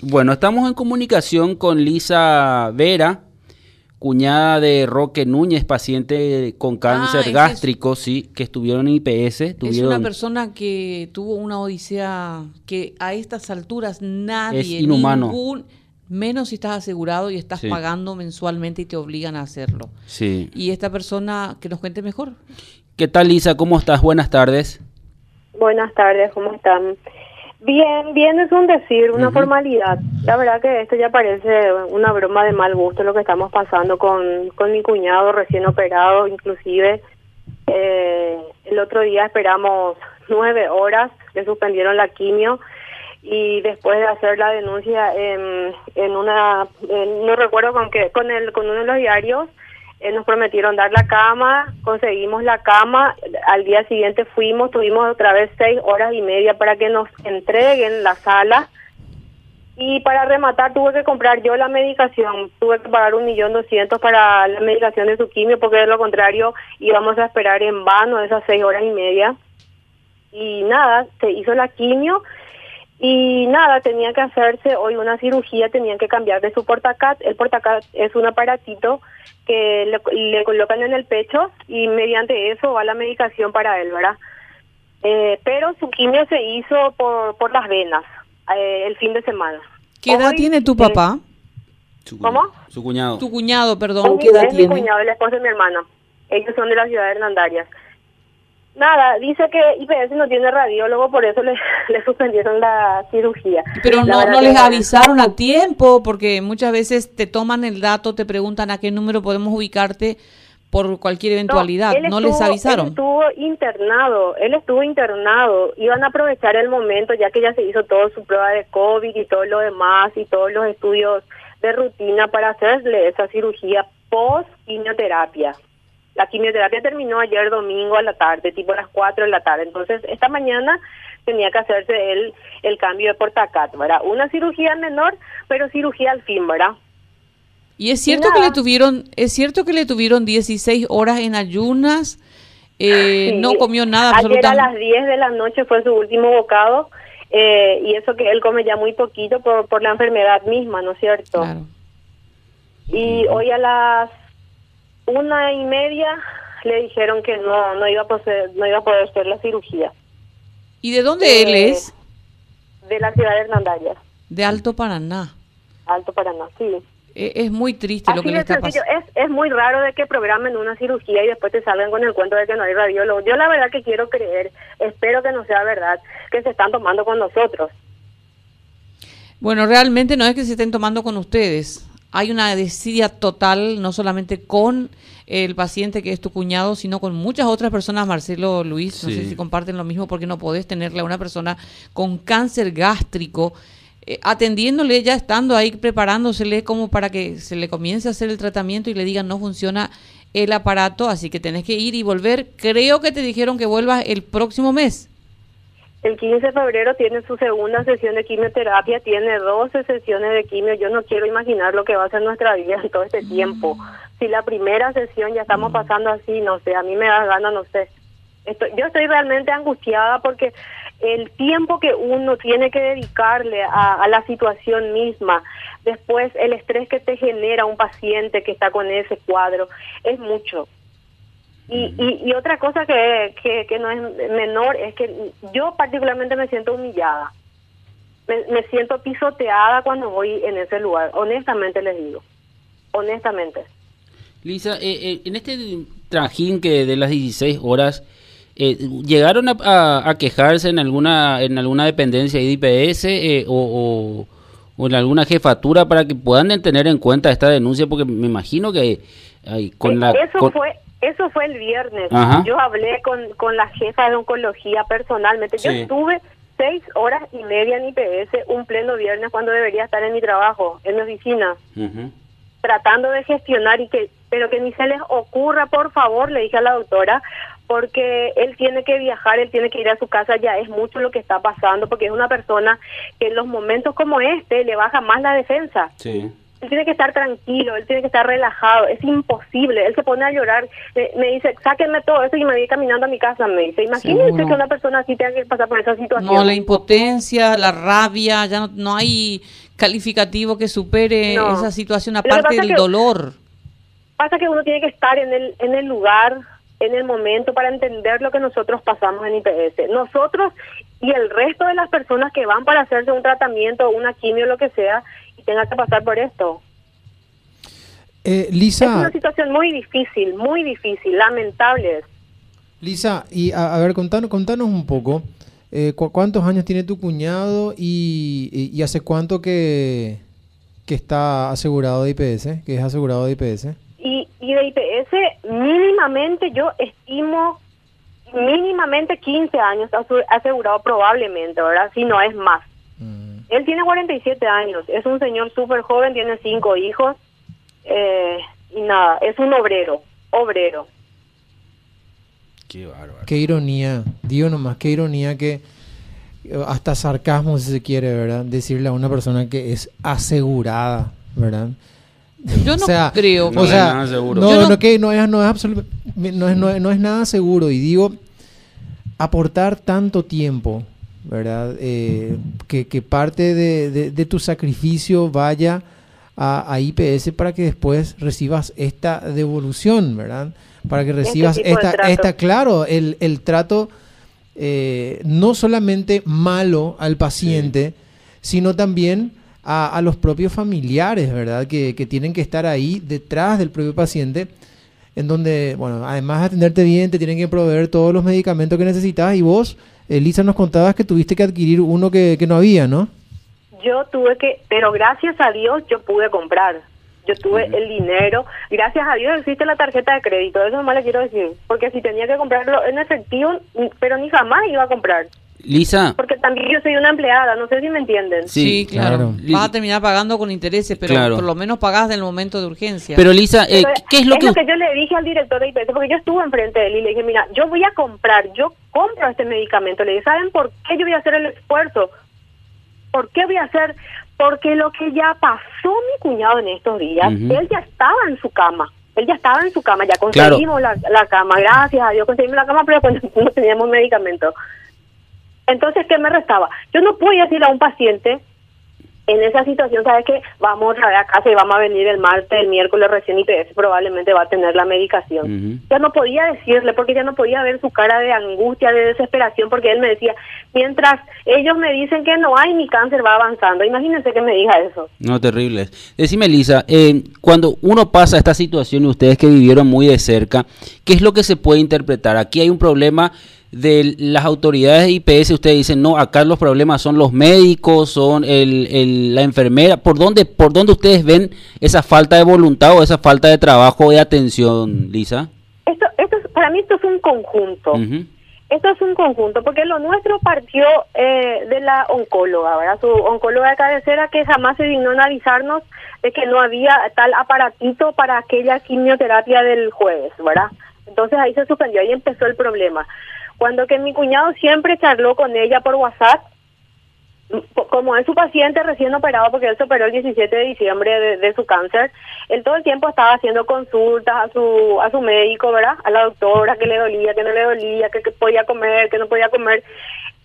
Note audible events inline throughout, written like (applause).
Bueno, estamos en comunicación con Lisa Vera, cuñada de Roque Núñez, paciente con cáncer Ah, gástrico, sí, que estuvieron en IPS. Es una persona que tuvo una odisea que a estas alturas nadie, Es inhumano. ningún, menos si estás asegurado y estás Sí. pagando mensualmente y te obligan a hacerlo. Sí. Y esta persona, que nos cuente mejor. ¿Qué tal, Lisa? ¿Cómo estás? Buenas tardes. Buenas tardes, ¿cómo están? Bien, bien es un decir, una formalidad. La verdad que esto ya parece una broma de mal gusto lo que estamos pasando con, con mi cuñado recién operado, inclusive eh, el otro día esperamos nueve horas, le suspendieron la quimio y después de hacer la denuncia en, en una, en- no recuerdo con qué, con el, con uno de los diarios, eh, nos prometieron dar la cama, conseguimos la cama, al día siguiente fuimos, tuvimos otra vez seis horas y media para que nos entreguen la sala. Y para rematar tuve que comprar yo la medicación, tuve que pagar un millón doscientos para la medicación de su quimio porque de lo contrario íbamos a esperar en vano esas seis horas y media. Y nada, se hizo la quimio y nada, tenía que hacerse hoy una cirugía, tenían que cambiar de su portacat. El portacat es un aparatito que le, le colocan en el pecho y mediante eso va la medicación para él, ¿verdad? Eh, pero su quimio se hizo por, por las venas eh, el fin de semana. ¿Qué edad Hoy, tiene tu papá? Su ¿Cómo? Su cuñado. Tu cuñado, perdón. es ¿Qué mi- edad es mi tiene? cuñado, el esposo de mi hermana. Ellos son de la ciudad de Hernandarias. Nada, dice que IPS no tiene radiólogo, por eso le, (laughs) le suspendieron la cirugía. Pero La no, no les avisaron a tiempo, porque muchas veces te toman el dato, te preguntan a qué número podemos ubicarte por cualquier eventualidad. No, les avisaron. Él estuvo internado, él estuvo internado. Iban a aprovechar el momento ya que ya se hizo toda su prueba de COVID y todo lo demás y todos los estudios de rutina para hacerle esa cirugía post quimioterapia. La quimioterapia terminó ayer domingo a la tarde, tipo a las 4 de la tarde. Entonces, esta mañana tenía que hacerse el, el cambio de portacat, ¿verdad? Una cirugía menor, pero cirugía al fin, ¿verdad? Y es cierto que le tuvieron, es cierto que le tuvieron 16 horas en ayunas, eh, Sí. no comió nada Ayer a las absolutamente. 10 de la noche fue su último bocado eh, y eso que él come ya muy poquito por, por la enfermedad misma, ¿no es cierto? Claro. Y hoy a las una y media le dijeron que no no iba a poder, no iba a poder hacer la cirugía. ¿Y de dónde él es? De la ciudad de Hernandarias, De Alto Paraná. Alto Paraná, sí. Eh, es muy triste lo que le está pasando. es, es muy raro de que programen una cirugía y después te salgan con el cuento de que no hay radiólogo. Yo la verdad que quiero creer, espero que no sea verdad, que se están tomando con nosotros. Bueno, realmente no es que se estén tomando con ustedes. Hay una desidia total, no solamente con el paciente que es tu cuñado, sino con muchas otras personas, Marcelo, Luis, no sé si comparten lo mismo, porque no podés tenerle a una persona con cáncer gástrico, eh, atendiéndole, ya estando ahí, preparándosele como para que se le comience a hacer el tratamiento y le digan no funciona el aparato, así que tenés que ir y volver. Creo que te dijeron que vuelvas el próximo mes. El 15 de febrero tiene su segunda sesión de quimioterapia, tiene 12 sesiones de quimio. Yo no quiero imaginar lo que va a ser nuestra vida en todo este tiempo. Si la primera sesión ya estamos pasando así, no sé, a mí me da ganas, no sé. Estoy, yo estoy realmente angustiada porque el tiempo que uno tiene que dedicarle a, a la situación misma, después el estrés que te genera un paciente que está con ese cuadro, es mucho. Y, y, y otra cosa que, que, que no es menor es que yo particularmente me siento humillada. Me, me siento pisoteada cuando voy en ese lugar. Honestamente les digo. Honestamente. Lisa, eh, eh, en este trajín que de las 16 horas, eh, ¿llegaron a, a- a quejarse en alguna en alguna dependencia de IPS eh, o, o- o en alguna jefatura para que puedan tener en cuenta esta denuncia? Porque me imagino que ay, con la... Eh, eso con- fue eso fue el viernes. Ajá. Yo hablé con, con la jefa de oncología personalmente. Yo estuve seis horas y media en IPS un pleno viernes cuando debería estar en mi trabajo, en mi oficina. Tratando de gestionar y que pero que ni se les ocurra por favor le dije a la doctora porque él tiene que viajar él tiene que ir a su casa ya es mucho lo que está pasando porque es una persona que en los momentos como este le baja más la defensa Sí. Él tiene que estar tranquilo, él tiene que estar relajado, es imposible. Él se pone a llorar, me, me dice, sáquenme todo eso y me voy caminando a mi casa, me dice. Imagínense que una persona así tenga que pasar por esa situación. No, la impotencia, la rabia, ya no, no hay calificativo que supere No. esa situación, aparte del que- dolor. Pasa que uno tiene que estar en el, en el lugar, en el momento para entender lo que nosotros pasamos en IPS. Nosotros y el resto de las personas que van para hacerse un tratamiento, una quimio, lo que sea, y tengan que pasar por esto. Eh, Es Lisa, una situación muy difícil, muy difícil, lamentable. Lisa, y a, a ver, contanos, contanos un poco. eh, cu- ¿Cuántos años tiene tu cuñado y, y- y hace cuánto que, que está asegurado de IPS? Que es asegurado de IPS. Y, y de IPS, mínimamente, yo estimo mínimamente 15 años asegurado probablemente, ¿verdad? Si no es más. Él tiene 47 años, es un señor súper joven, tiene cinco hijos eh, y nada, es un obrero, obrero. Qué bárbaro. Qué ironía, digo nomás, qué ironía que hasta sarcasmo si se quiere, ¿verdad? Decirle a una persona que es asegurada, ¿verdad? Yo no creo No o es sea, nada seguro. no, no- no, que no es, no es no es, no es- no es nada seguro. Y digo, aportar tanto tiempo, ¿verdad? Eh, que, que parte de, de- de tu sacrificio vaya a, a IPS para que después recibas esta devolución, ¿verdad? Para que recibas tipo de esta, esta, claro, el, el trato eh, no solamente malo al paciente, sino también a, a los propios familiares, ¿verdad? Que, que tienen que estar ahí detrás del propio paciente, en donde, bueno, además de atenderte bien, te tienen que proveer todos los medicamentos que necesitas. Y vos, Elisa, nos contabas que tuviste que adquirir uno que, que no había, ¿no? Yo tuve que, pero gracias a Dios yo pude comprar. Yo tuve el dinero, gracias a Dios existe la tarjeta de crédito, eso nomás le quiero decir, porque si tenía que comprarlo en efectivo, pero ni jamás iba a comprar, Lisa, porque también yo soy una empleada, no sé si me entienden. Sí, Sí, claro. claro. Vas a terminar pagando con intereses, pero Claro. por lo menos pagás del momento de urgencia. pero Lisa, eh, Pero ¿qué es lo que... yo le dije al director de IPS, porque yo estuve enfrente de él y le dije, mira, yo voy a comprar, yo compro este medicamento. Le dije, ¿saben por qué yo voy a hacer el esfuerzo? ¿Por qué voy a hacer? Porque lo que ya pasó mi cuñado en estos días, él ya estaba en su cama. Él ya estaba en su cama, ya Claro. conseguimos la, la cama, gracias a Dios conseguimos la cama, pero (laughs) no teníamos medicamento. Entonces, ¿qué me restaba? Yo no podía decirle a un paciente en esa situación, ¿sabes qué? Vamos otra vez a casa y vamos a venir el martes, el miércoles recién IPS, probablemente va a tener la medicación. Ya no podía decirle porque ya no podía ver su cara de angustia, de desesperación, porque él me decía, mientras ellos me dicen que no hay, mi cáncer va avanzando. Imagínense que me diga eso. No, terrible. Decime, Lisa, eh, cuando uno pasa esta situación y ustedes que vivieron muy de cerca, ¿qué es lo que se puede interpretar? Aquí hay un problema de las autoridades de IPS, ustedes dicen, no, acá los problemas son los médicos, son el, el- la enfermera. ¿Por dónde, ¿Por dónde ustedes ven esa falta de voluntad o esa falta de trabajo de atención, Lisa? Esto, esto es- para mí esto es un conjunto. Esto es un conjunto, porque lo nuestro partió eh, de la oncóloga, ¿verdad? Su oncóloga de cabecera que jamás se dignó en avisarnos de que no había tal aparatito para aquella quimioterapia del jueves, ¿verdad? Entonces ahí se suspendió, ahí empezó el problema. Cuando que mi cuñado siempre charló con ella por WhatsApp, como es su paciente recién operado, porque él se operó el 17 de diciembre de, de su cáncer, él todo el tiempo estaba haciendo consultas a su a su médico, ¿verdad? A la doctora, que le dolía, que no le dolía, que, que podía comer, que no podía comer.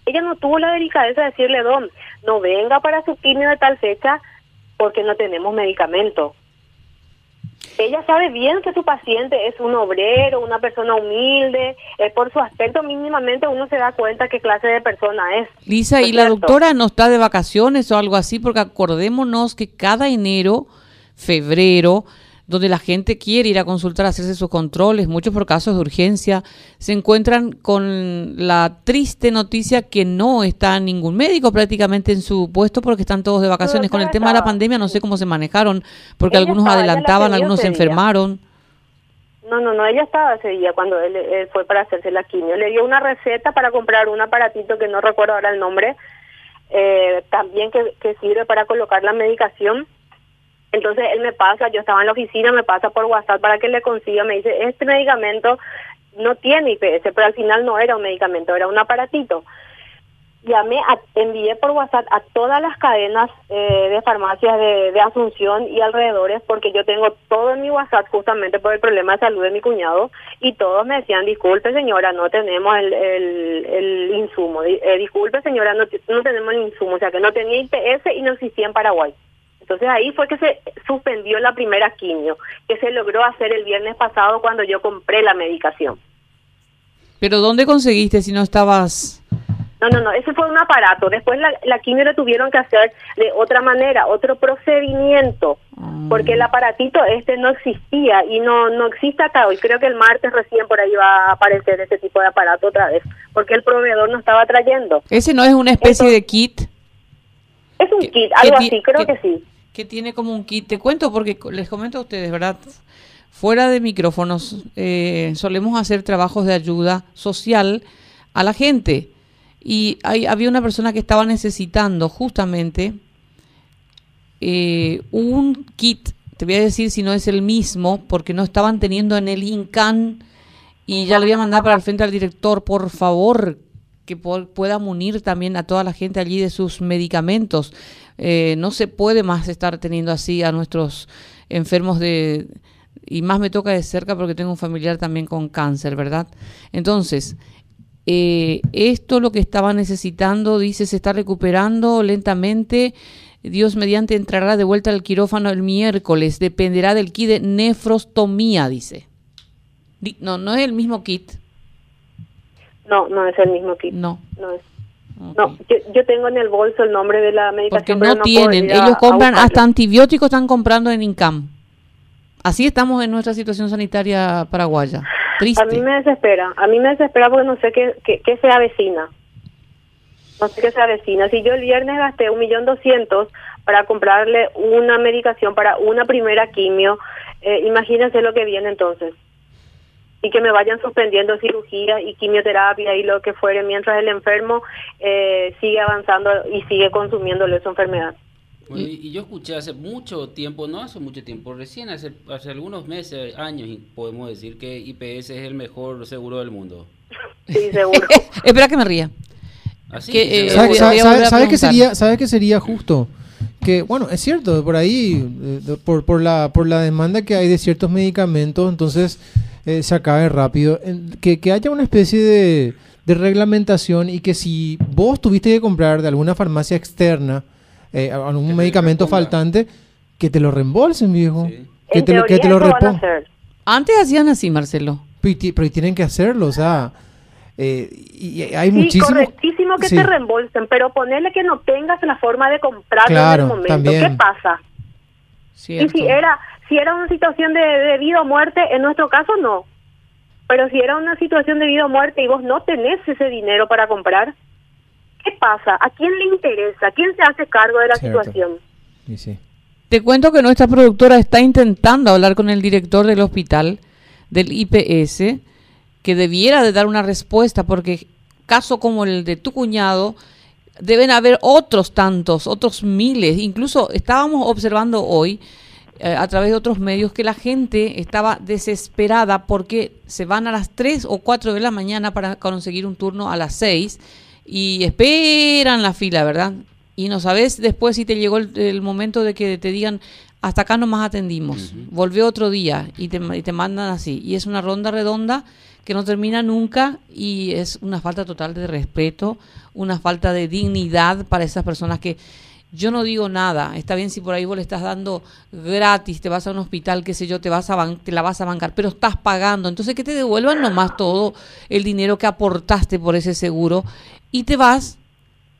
Ella no tuvo la delicadeza de decirle, Don, no venga para su quimio de tal fecha porque no tenemos medicamento. Ella sabe bien que su paciente es un obrero, una persona humilde, eh, por su aspecto mínimamente uno se da cuenta qué clase de persona es. Lisa, ¿No ¿y la doctora no está de vacaciones o algo así? Porque acordémonos que cada enero, febrero, donde la gente quiere ir a consultar, hacerse sus controles, muchos por casos de urgencia, se encuentran con la triste noticia que no está ningún médico prácticamente en su puesto porque están todos de vacaciones. Con el tema de la pandemia no sé cómo se manejaron, porque Ella algunos estaba, adelantaban, algunos se enfermaron. No, no, no, ella estaba ese día cuando él, él fue para hacerse la quimio. Le dio una receta para comprar un aparatito que no recuerdo ahora el nombre, eh, también que, que sirve para colocar la medicación. Entonces él me pasa, yo estaba en la oficina, me pasa por WhatsApp para que le consiga, me dice, este medicamento no tiene IPS, pero al final no era un medicamento, era un aparatito. llamé, a, envié por WhatsApp a todas las cadenas eh, de farmacias de, Asunción y alrededores porque yo tengo todo en mi WhatsApp justamente por el problema de salud de mi cuñado y todos me decían, disculpe señora, no tenemos el, el, insumo, eh, disculpe señora, no tenemos el insumo, o sea que no tenía IPS y no existía en Paraguay. Entonces ahí fue que se suspendió la primera quimio, que se logró hacer el viernes pasado cuando yo compré la medicación. ¿Pero dónde conseguiste si no estabas no, no, no, ese fue un aparato. Después la, la quimio le tuvieron que hacer de otra manera, otro procedimiento, porque el aparatito este no existía y no no existe acá hoy. Creo que el martes recién por ahí va a aparecer ese tipo de aparato otra vez, porque el proveedor no estaba trayendo. ¿Ese no es una especie de kit? Es un kit, algo así, creo que, sí. Que tiene como un kit. Te cuento porque les comento a ustedes, ¿verdad? Fuera de micrófonos, eh, solemos hacer trabajos de ayuda social a la gente y hay, había una persona que estaba necesitando justamente eh, un kit, te voy a decir si no es el mismo, porque no estaban teniendo en el INCAN y ya le voy a mandar para el frente al director, por favor, que pueda munir también a toda la gente allí de sus medicamentos. Eh, no se puede más estar teniendo así a nuestros enfermos de... Y más me toca de cerca porque tengo un familiar también con cáncer, ¿verdad? Entonces, eh, esto lo que estaba necesitando, dice, se está recuperando lentamente. Dios mediante entrará de vuelta al quirófano el miércoles. Dependerá del kit de nefrostomía, dice. No, no es el mismo kit. No, no es el mismo kit. No. No es. No, yo, tengo en el bolso el nombre de la medicación. Porque no, tienen. Ellos compran hasta antibióticos, están comprando en INCAM. Así estamos en nuestra situación sanitaria paraguaya. A mí me desespera, a mí me desespera porque no sé qué, qué, se avecina. No sé qué se avecina. Si yo el viernes gasté un millón doscientos para comprarle una medicación para una primera quimio, eh, imagínense lo que viene entonces. Y que me vayan suspendiendo cirugía y quimioterapia y lo que fuere mientras el enfermo eh, sigue avanzando y sigue consumiéndole esa enfermedad y, yo escuché hace mucho tiempo, no hace mucho tiempo, recién hace, hace algunos meses, años, podemos decir que IPS es el mejor seguro del mundo. (laughs) Sí, seguro. (laughs) Espera que me ría. Así que, eh, ¿Sabes qué sería, sabe que sería justo? Que, bueno, es cierto, por ahí, eh, por, por, la, por la demanda que hay de ciertos medicamentos, entonces eh, se acabe rápido. Que, que haya una especie de, de reglamentación y que si vos tuviste que comprar de alguna farmacia externa, eh, algún medicamento faltante, que te lo reembolsen, viejo. Que, te, lo, que te lo Antes hacían así, Marcelo. Pero, tienen que hacerlo, o sea... Eh, y hay sí, muchísimo... correctísimo que te reembolsen, pero ponerle que no tengas la forma de comprarlo en el momento. ¿Qué pasa? Y si era, si era una situación de, de vida o muerte, en nuestro caso no. Pero si era una situación de vida o muerte y vos no tenés ese dinero para comprar, ¿Qué pasa? ¿A quién le interesa? ¿Quién se hace cargo de la situación? Te cuento que nuestra productora está intentando hablar con el director del hospital, del IPS, que debiera de dar una respuesta, porque caso como el de tu cuñado, deben haber otros tantos, otros miles. Incluso estábamos observando hoy, a través de otros medios, que la gente estaba desesperada porque se van a las 3 o 4 de la mañana para conseguir un turno a las 6 y esperan la fila, ¿verdad? Y no sabes después si te llegó el, momento de que te digan, hasta acá no más atendimos, volvió otro día y te, y te mandan así. Y es una ronda redonda que no termina nunca y es una falta total de respeto, una falta de dignidad para esas personas que yo no digo nada, está bien si por ahí vos le estás dando gratis, te vas a un hospital, qué sé yo, te vas a te la vas a bancar, pero estás pagando, entonces que te devuelvan nomás todo el dinero que aportaste por ese seguro y te vas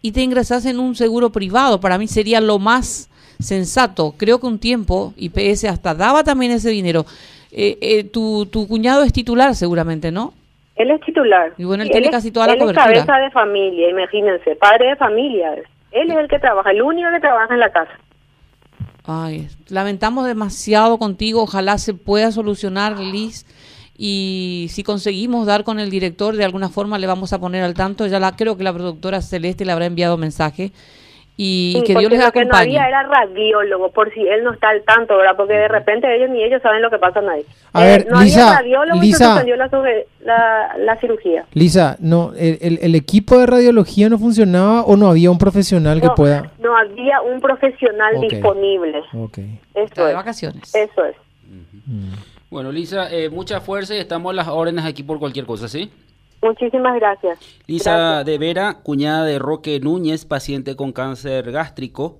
y te ingresas en un seguro privado. Para mí sería lo más sensato. Creo que un tiempo IPS hasta daba también ese dinero. Eh, eh, tu, tu cuñado es titular seguramente, ¿no? Él es titular. Y bueno, él, tiene casi toda la cobertura. Él es cabeza de familia, imagínense, padre de familia. Él es el que trabaja, el único que trabaja en la casa. Ay, lamentamos demasiado contigo. Ojalá se pueda solucionar, Liz y si conseguimos dar con el director de alguna forma le vamos a poner al tanto ya la creo que la productora Celeste le habrá enviado mensaje y, Sí, que Dios les lo que no acompañe. había era radiólogo, por si él no está al tanto, ¿verdad? Porque de repente ellos ni ellos saben lo que pasa a nadie. A ver, no Lisa, había radiólogo y se Lisa. la, sobre- la, la cirugía. Lisa, no, el, el- el equipo de radiología no funcionaba o no había un profesional que pueda. no había un profesional disponible. Ok. Está Eso de es. vacaciones. Eso es. Bueno, Lisa, eh, mucha fuerza y estamos a las órdenes aquí por cualquier cosa, ¿sí? Muchísimas gracias. Lisa Gracias. de Vera, cuñada de Roque Núñez, paciente con cáncer gástrico.